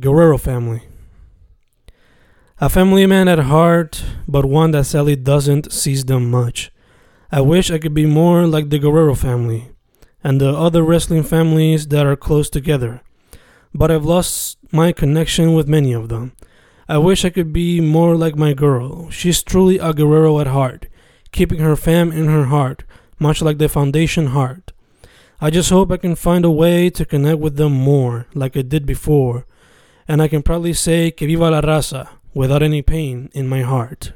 Guerrero family. A family man at heart, but one that sadly doesn't sees them much. I wish I could be more like the Guerrero family and the other wrestling families that are close together, but I've lost my connection with many of them. I wish I could be more like my girl. She's truly a Guerrero at heart, keeping her fam in her heart, much like the Foundation heart. I just hope I can find a way to connect with them more, like I did before, and I can probably say que viva la raza without any pain in my heart.